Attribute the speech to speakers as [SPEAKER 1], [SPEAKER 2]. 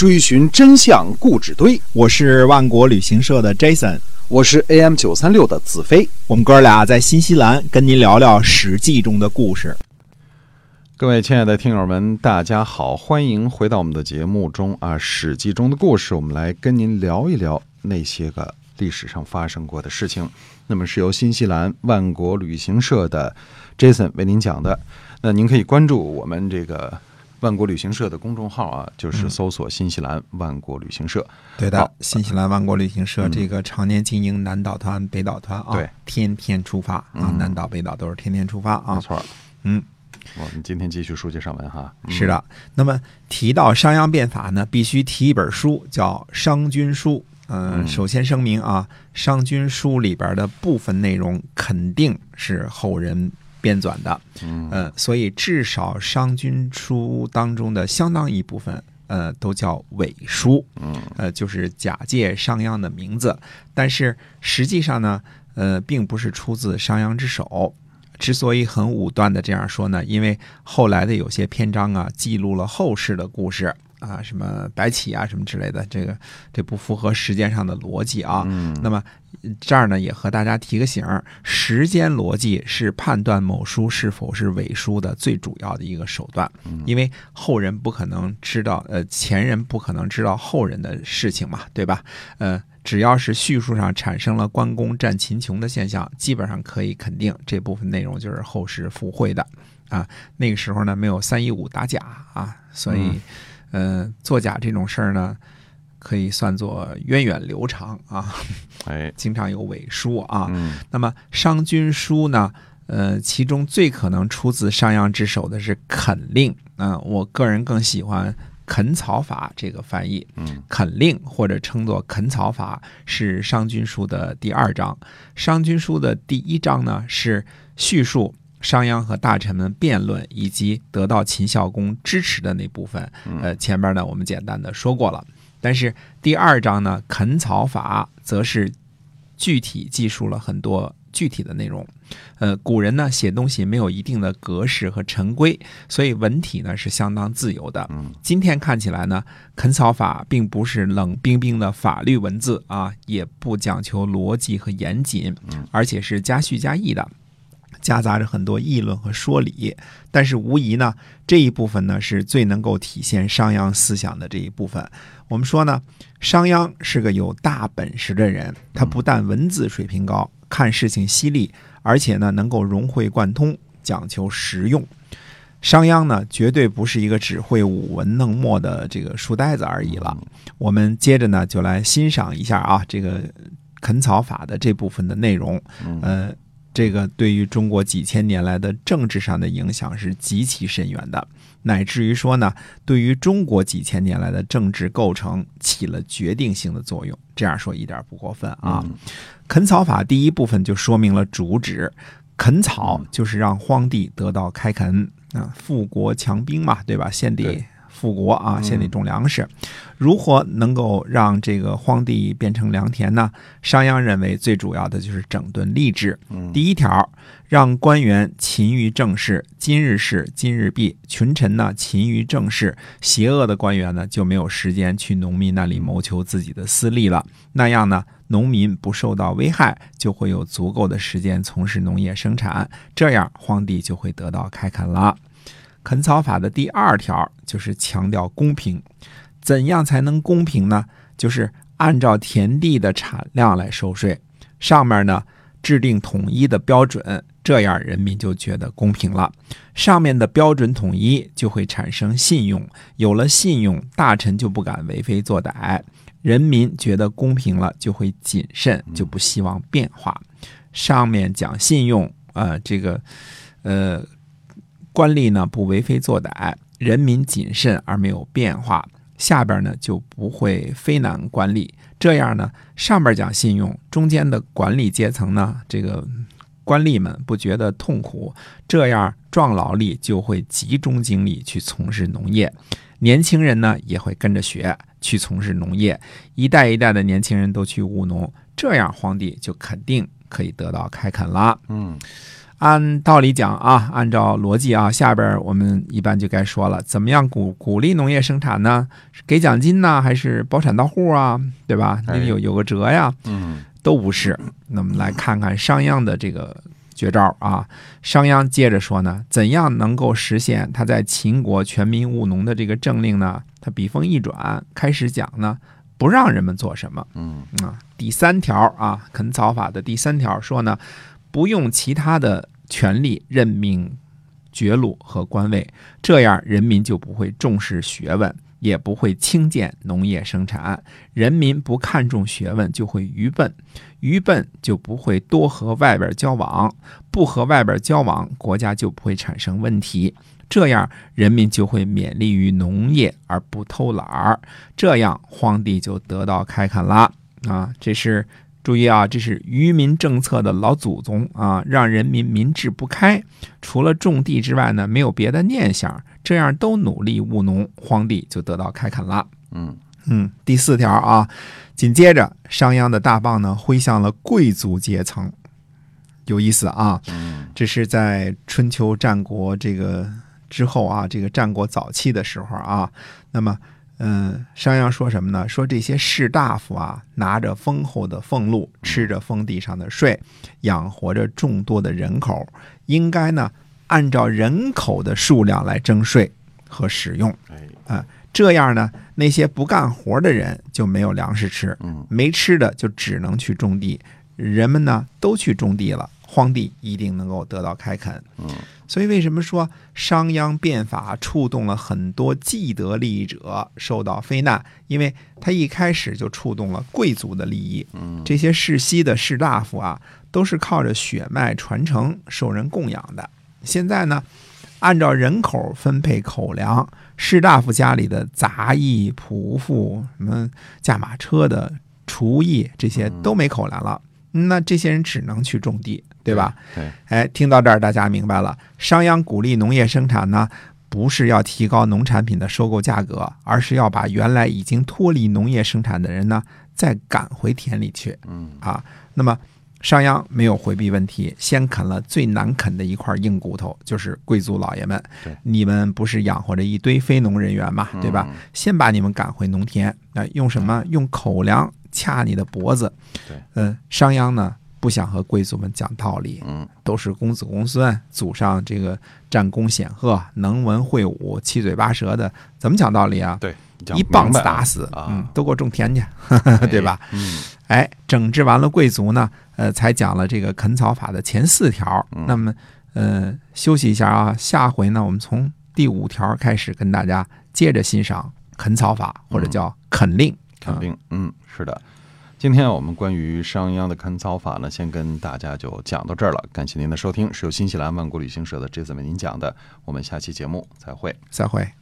[SPEAKER 1] 追寻真相故纸堆。
[SPEAKER 2] 我是万国旅行社的 Jason，
[SPEAKER 1] 我是 AM 九三六的子飞。
[SPEAKER 2] 我们哥俩在新西兰跟您聊聊《史记》中的故事。
[SPEAKER 3] 各位亲爱的听友们，大家好，欢迎回到我们的节目中啊，《史记》中的故事，我们来跟您聊一聊那些个历史上发生过的事情。那么是由新西兰万国旅行社的 Jason 为您讲的。那您可以关注我们这个万国旅行社的公众号啊，就是搜索“新西兰万国旅行社”。
[SPEAKER 2] 对的，新西兰万国旅行社
[SPEAKER 3] 嗯
[SPEAKER 2] 这个常年经营南岛团、北岛团啊，
[SPEAKER 3] 对，
[SPEAKER 2] 天天出发啊，
[SPEAKER 3] 嗯
[SPEAKER 2] 南岛、北岛都是天天出发啊
[SPEAKER 3] 没。错，
[SPEAKER 2] 嗯，
[SPEAKER 3] 我们今天继续书接上文哈。嗯
[SPEAKER 2] 是，的。那么提到商鞅变法呢，必须提一本书，叫《商君书》。嗯，
[SPEAKER 3] 嗯
[SPEAKER 2] 首先声明啊，《商君书》里边的部分内容肯定是后人编纂的，
[SPEAKER 3] 嗯。
[SPEAKER 2] 呃，所以至少《商君书》当中的相当一部分，呃，都叫伪书，
[SPEAKER 3] 嗯。
[SPEAKER 2] 呃，就是假借商鞅的名字，但是实际上呢，呃，并不是出自商鞅之手。之所以很武断的这样说呢，因为后来的有些篇章啊，记录了后世的故事啊，什么白起啊，什么之类的，这个这不符合时间上的逻辑啊。
[SPEAKER 3] 嗯
[SPEAKER 2] 那么这儿呢，也和大家提个醒儿：时间逻辑是判断某书是否是伪书的最主要的一个手段，因为后人不可能知道，呃，前人不可能知道后人的事情嘛，对吧？呃，只要是叙述上产生了关公战秦琼的现象，基本上可以肯定这部分内容就是后世附会的啊。那个时候呢，没有三一五打假啊，所以，呃，作假这种事儿呢。可以算作源远流长啊，
[SPEAKER 3] 哎，
[SPEAKER 2] 经常有伪书啊。
[SPEAKER 3] 嗯
[SPEAKER 2] 那么《商君书》呢，呃，其中最可能出自商鞅之手的是垦令。嗯、我个人更喜欢“垦草法”这个翻译。
[SPEAKER 3] 嗯
[SPEAKER 2] 垦令或者称作垦草法是《商君书》的第二章。《商君书》的第一章呢是叙述商鞅和大臣们辩论以及得到秦孝公支持的那部分。呃，前边呢我们简单的说过了。但是第二章呢，垦草法则是具体记述了很多具体的内容。呃，古人呢写东西没有一定的格式和陈规，所以文体呢是相当自由的。
[SPEAKER 3] 嗯
[SPEAKER 2] 今天看起来呢，垦草法并不是冷冰冰的法律文字啊，也不讲求逻辑和严谨，而且是加叙加意的。夹杂着很多议论和说理，但是无疑呢，这一部分呢是最能够体现商鞅思想的这一部分。我们说呢，商鞅是个有大本事的人，他不但文字水平高，看事情犀利，而且呢能够融会贯通，讲求实用。商鞅呢，绝对不是一个只会舞文弄墨的这个书呆子而已了。我们接着呢，就来欣赏一下啊，这个垦草法的这部分的内容。呃，这个对于中国几千年来的政治上的影响是极其深远的，乃至于说呢，对于中国几千年来的政治构成起了决定性的作用。这样说一点不过分啊。垦草法第一部分就说明了主旨，垦草就是让荒地得到开垦啊，富国强兵嘛，对吧？先得
[SPEAKER 3] 对
[SPEAKER 2] 富国啊，先得种粮食。如何能够让这个荒地变成良田呢？商鞅认为最主要的就是整顿吏治。第一条，让官员勤于政事，今日事今日毕；群臣呢勤于政事，邪恶的官员呢就没有时间去农民那里谋求自己的私利了。那样呢，农民不受到危害，就会有足够的时间从事农业生产，这样荒地就会得到开垦了。垦草法的第二条就是强调公平，怎样才能公平呢？就是按照田地的产量来收税，上面呢制定统一的标准，这样人民就觉得公平了。上面的标准统一，就会产生信用，有了信用，大臣就不敢为非作歹，人民觉得公平了，就会谨慎，就不希望变化。上面讲信用，呃，这个，呃，官吏呢不为非作歹，人民谨慎而没有变化，下边呢就不会非难官吏。这样呢，上边讲信用，中间的管理阶层呢，这个官吏们不觉得痛苦，这样壮劳力就会集中精力去从事农业，年轻人呢也会跟着学去从事农业，一代一代的年轻人都去务农，这样荒地就肯定可以得到开垦了。
[SPEAKER 3] 嗯
[SPEAKER 2] 按道理讲啊，按照逻辑啊，下边我们一般就该说了，怎么样鼓鼓励农业生产呢？是给奖金呢，还是包产到户啊？对吧？
[SPEAKER 3] 哎
[SPEAKER 2] 你有有个折呀，
[SPEAKER 3] 嗯
[SPEAKER 2] 都不是。那么来看看商鞅的这个绝招啊。商鞅接着说呢，怎样能够实现他在秦国全民务农的这个政令呢？他笔锋一转，开始讲呢，不让人们做什么。
[SPEAKER 3] 嗯
[SPEAKER 2] 啊，第三条啊，垦草法的第三条说呢，不用其他的权利任命爵禄和官位，这样人民就不会重视学问，也不会轻贱农业生产。人民不看重学问，就会愚笨，愚笨就不会多和外边交往，不和外边交往，国家就不会产生问题。这样，人民就会勉励于农业而不偷懒儿，这样荒地就得到开垦啦。啊，这是注意啊，这是愚民政策的老祖宗啊，让人民民智不开，除了种地之外呢，没有别的念想，这样都努力务农，荒地就得到开垦了。
[SPEAKER 3] 嗯
[SPEAKER 2] 嗯，第四条啊，紧接着商鞅的大棒呢挥向了贵族阶层，有意思啊。
[SPEAKER 3] 嗯
[SPEAKER 2] 这是在春秋战国这个之后啊，这个战国早期的时候啊，那么。嗯，商鞅说什么呢？说这些士大夫啊，拿着丰厚的俸禄，吃着封地上的税，养活着众多的人口，应该呢按照人口的数量来征税和使用。
[SPEAKER 3] 哎
[SPEAKER 2] 这样呢，那些不干活的人就没有粮食吃，
[SPEAKER 3] 嗯
[SPEAKER 2] 没吃的就只能去种地，人们呢都去种地了，荒地一定能够得到开垦。
[SPEAKER 3] 嗯
[SPEAKER 2] 所以为什么说商鞅变法触动了很多既得利益者受到非难？因为他一开始就触动了贵族的利益。
[SPEAKER 3] 嗯
[SPEAKER 2] 这些世袭的士大夫啊，都是靠着血脉传承受人供养的。现在呢，按照人口分配口粮，士大夫家里的杂役、仆妇、什么驾马车的厨役这些都没口粮了，那这些人只能去种地，对吧？？
[SPEAKER 3] 对，
[SPEAKER 2] 哎，听到这儿，大家明白了，商鞅鼓励农业生产呢，不是要提高农产品的收购价格，而是要把原来已经脱离农业生产的人呢，再赶回田里去
[SPEAKER 3] 嗯
[SPEAKER 2] 啊。那么，商鞅没有回避问题，先啃了最难啃的一块硬骨头，就是贵族老爷们
[SPEAKER 3] 对。
[SPEAKER 2] 你们不是养活着一堆非农人员嘛，对吧？
[SPEAKER 3] 嗯
[SPEAKER 2] 先把你们赶回农田，那、用什么？用口粮掐你的脖子。
[SPEAKER 3] 对，
[SPEAKER 2] 嗯、商鞅呢不想和贵族们讲道理，
[SPEAKER 3] 嗯
[SPEAKER 2] 都是公子公孙，祖上这个战功显赫，能文会武，七嘴八舌的，怎么讲道理啊？
[SPEAKER 3] 对，
[SPEAKER 2] 一棒子打死，
[SPEAKER 3] 啊
[SPEAKER 2] 嗯，都给我种田去，对吧？
[SPEAKER 3] 嗯
[SPEAKER 2] 哎，整治完了贵族呢，呃，才讲了这个垦草法的前四条。
[SPEAKER 3] 嗯
[SPEAKER 2] 那么，呃，休息一下啊，下回呢，我们从第五条开始跟大家接着欣赏垦草法，或者叫垦令。
[SPEAKER 3] 肯定，嗯，是的。今天我们关于商鞅的看操法呢，先跟大家就讲到这儿了。感谢您的收听，是由新西兰万国旅行社的 Jason 为您讲的。我们下期节目再会。
[SPEAKER 2] 再会。